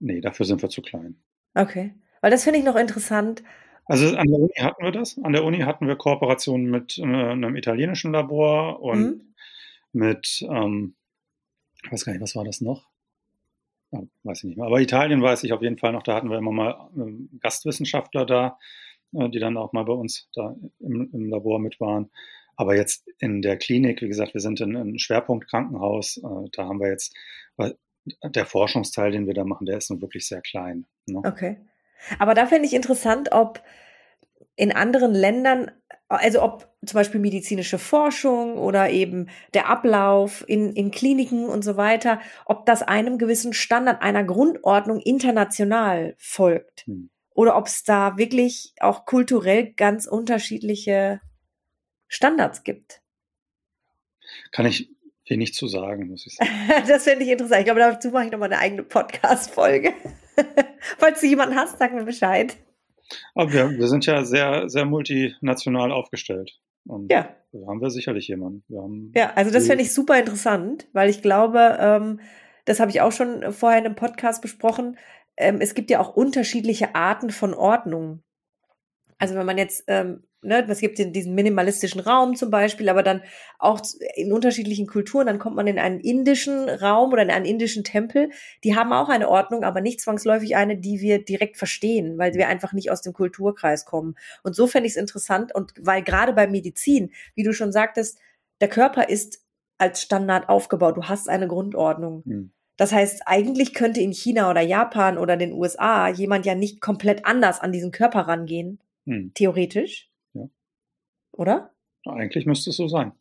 Nee, dafür sind wir zu klein. Okay, weil das finde ich noch interessant. Also an der Uni hatten wir das. An der Uni hatten wir Kooperationen mit äh, einem italienischen Labor und mhm. mit, ähm, ich weiß gar nicht, was war das noch? Ja, weiß ich nicht mehr. Aber Italien weiß ich auf jeden Fall noch, da hatten wir immer mal ähm, Gastwissenschaftler da, äh, die dann auch mal bei uns da im, im, Labor mit waren. Aber jetzt in der Klinik, wie gesagt, wir sind in einem Schwerpunktkrankenhaus, äh, da haben wir jetzt, der Forschungsteil, den wir da machen, der ist nun wirklich sehr klein. Ne? Okay. Aber da fände ich interessant, ob in anderen Ländern, also ob zum Beispiel medizinische Forschung oder eben der Ablauf in, in Kliniken und so weiter, ob das einem gewissen Standard, einer Grundordnung international folgt. Hm oder ob es da wirklich auch kulturell ganz unterschiedliche Standards gibt. Kann ich wenig zu sagen, muss ich sagen. das finde ich interessant. Ich glaube, dazu mache ich nochmal eine eigene Podcast-Folge. Falls du jemanden hast, sag mir Bescheid. Aber wir, wir sind ja sehr, sehr multinational aufgestellt. Und ja. Da haben wir sicherlich jemanden. ja, also das finde ich super interessant, weil ich glaube, ähm, das habe ich auch schon vorher in einem Podcast besprochen, ähm, es gibt ja auch unterschiedliche Arten von Ordnung. Also wenn man jetzt, ähm, ne, es gibt diesen minimalistischen Raum zum Beispiel, aber dann auch in unterschiedlichen Kulturen, dann kommt man in einen indischen Raum oder in einen indischen Tempel. Die haben auch eine Ordnung, aber nicht zwangsläufig eine, die wir direkt verstehen, weil wir einfach nicht aus dem Kulturkreis kommen. Und so fände ich es interessant und weil gerade bei Medizin, wie du schon sagtest, der Körper ist als Standard aufgebaut. Du hast eine Grundordnung. Mhm. Das heißt, eigentlich könnte in China oder Japan oder den USA jemand ja nicht komplett anders an diesen Körper rangehen. Hm. Theoretisch. Ja. Oder? Eigentlich müsste es so sein.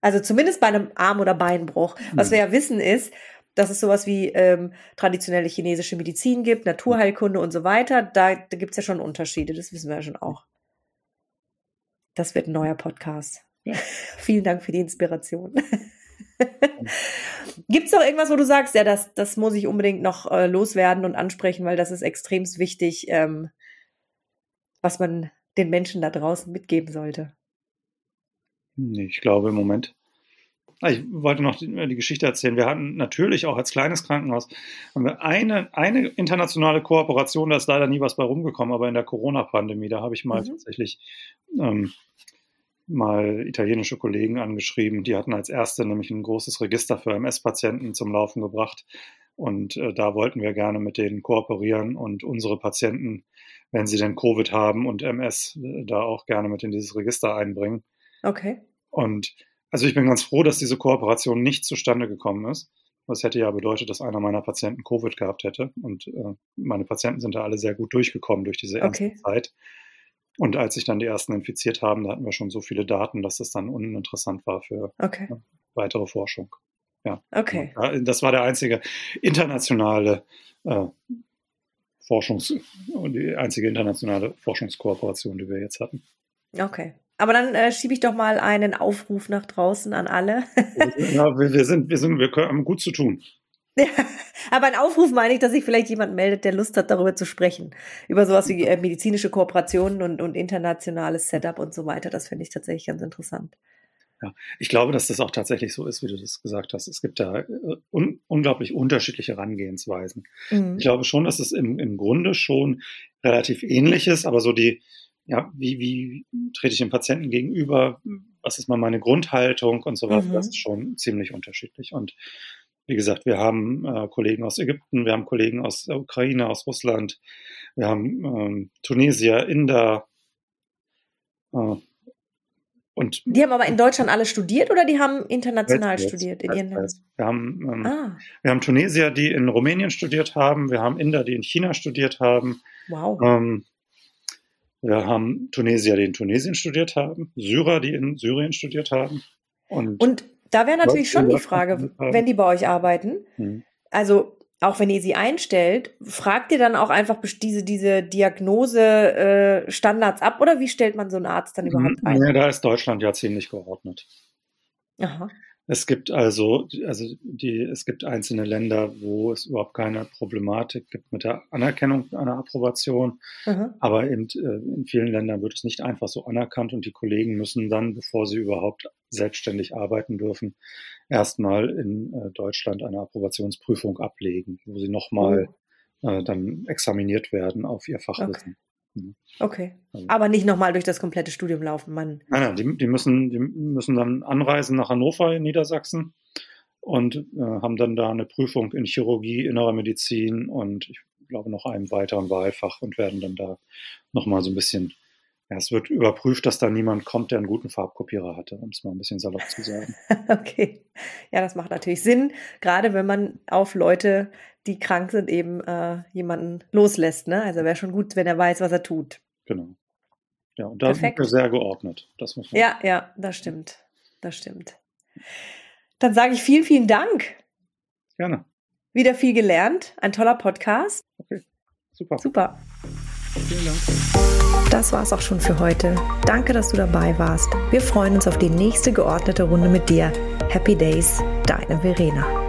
Also zumindest bei einem Arm- oder Beinbruch. Hm. Was wir ja wissen ist, dass es sowas wie ähm, traditionelle chinesische Medizin gibt, Naturheilkunde und so weiter. Da, da gibt es ja schon Unterschiede, das wissen wir ja schon auch. Das wird ein neuer Podcast. Ja. Vielen Dank für die Inspiration. Gibt es noch irgendwas, wo du sagst, ja, das, das muss ich unbedingt noch äh, loswerden und ansprechen, weil das ist extrem wichtig, ähm, was man den Menschen da draußen mitgeben sollte? Nee, ich glaube im Moment. Ah, ich wollte noch die, die, Geschichte erzählen. Wir hatten natürlich auch als kleines Krankenhaus eine, eine internationale Kooperation, da ist leider nie was bei rumgekommen, aber in der Corona-Pandemie, da habe ich mal mhm. tatsächlich ähm, mal italienische Kollegen angeschrieben. Die hatten als erste nämlich ein großes Register für MS-Patienten zum Laufen gebracht. Und äh, da wollten wir gerne mit denen kooperieren und unsere Patienten, wenn sie denn Covid haben und MS, äh, da auch gerne mit in dieses Register einbringen. Okay. Und also ich bin ganz froh, dass diese Kooperation nicht zustande gekommen ist. Das hätte ja bedeutet, dass einer meiner Patienten Covid gehabt hätte. Und äh, meine Patienten sind da alle sehr gut durchgekommen durch diese erste okay. Zeit. Und als sich dann die ersten infiziert haben, da hatten wir schon so viele Daten, dass das dann uninteressant war für okay. äh, weitere Forschung. Ja. Okay. Das war der einzige internationale äh, Forschungs- die einzige internationale Forschungskooperation, die wir jetzt hatten. Okay. Aber dann äh, schiebe ich doch mal einen Aufruf nach draußen an alle. ja, wir, wir, sind, wir sind, wir haben gut zu tun. Aber ein Aufruf meine ich, dass sich vielleicht jemand meldet, der Lust hat, darüber zu sprechen. Über sowas wie äh, medizinische Kooperationen und, und internationales Setup und so weiter. Das finde ich tatsächlich ganz interessant. Ja, ich glaube, dass das auch tatsächlich so ist, wie du das gesagt hast. Es gibt da äh, un unglaublich unterschiedliche Herangehensweisen. Mhm. Ich glaube schon, dass es im, im Grunde schon relativ ähnlich ist, aber so die, ja, wie, wie trete ich dem Patienten gegenüber? Was ist mal meine Grundhaltung und so weiter? Mhm. Das ist schon ziemlich unterschiedlich. Und wie gesagt, wir haben äh, Kollegen aus Ägypten, wir haben Kollegen aus der Ukraine, aus Russland, wir haben ähm, Tunesier, Inder. Äh, und die haben aber in Deutschland alle studiert oder die haben international jetzt, studiert in ihren Ländern? Wir haben, ähm, ah. wir haben Tunesier, die in Rumänien studiert haben, wir haben Inder, die in China studiert haben. Wow. Ähm, wir haben Tunesier, die in Tunesien studiert haben, Syrer, die in Syrien studiert haben. Und, und da wäre natürlich schon die Frage, wenn die bei euch arbeiten, hm. also auch wenn ihr sie einstellt, fragt ihr dann auch einfach diese, diese Diagnose-Standards äh, ab oder wie stellt man so einen Arzt dann überhaupt ein? Ja, da ist Deutschland ja ziemlich geordnet. Aha. Es gibt also, also die, es gibt einzelne Länder, wo es überhaupt keine Problematik gibt mit der Anerkennung einer Approbation. Mhm. Aber in, äh, in vielen Ländern wird es nicht einfach so anerkannt und die Kollegen müssen dann, bevor sie überhaupt selbstständig arbeiten dürfen, erstmal in äh, Deutschland eine Approbationsprüfung ablegen, wo sie nochmal mhm. äh, dann examiniert werden auf ihr Fachwissen. Okay. Mhm. Okay. Also. Aber nicht nochmal durch das komplette Studium laufen, Mann. Nein, nein, die, die, müssen, die müssen dann anreisen nach Hannover in Niedersachsen und äh, haben dann da eine Prüfung in Chirurgie, innerer Medizin und ich glaube noch einem weiteren Wahlfach und werden dann da nochmal so ein bisschen ja, es wird überprüft, dass da niemand kommt, der einen guten Farbkopierer hatte, um es mal ein bisschen salopp zu sagen. okay. Ja, das macht natürlich Sinn, gerade wenn man auf Leute, die krank sind, eben äh, jemanden loslässt. Ne? Also wäre schon gut, wenn er weiß, was er tut. Genau. Ja, und da sind wir sehr geordnet. Das muss man ja, ja, das stimmt. Das stimmt. Dann sage ich vielen, vielen Dank. Gerne. Wieder viel gelernt. Ein toller Podcast. Okay, super. Super. Vielen Dank. Das war's auch schon für heute. Danke, dass du dabei warst. Wir freuen uns auf die nächste geordnete Runde mit dir. Happy Days, deine Verena.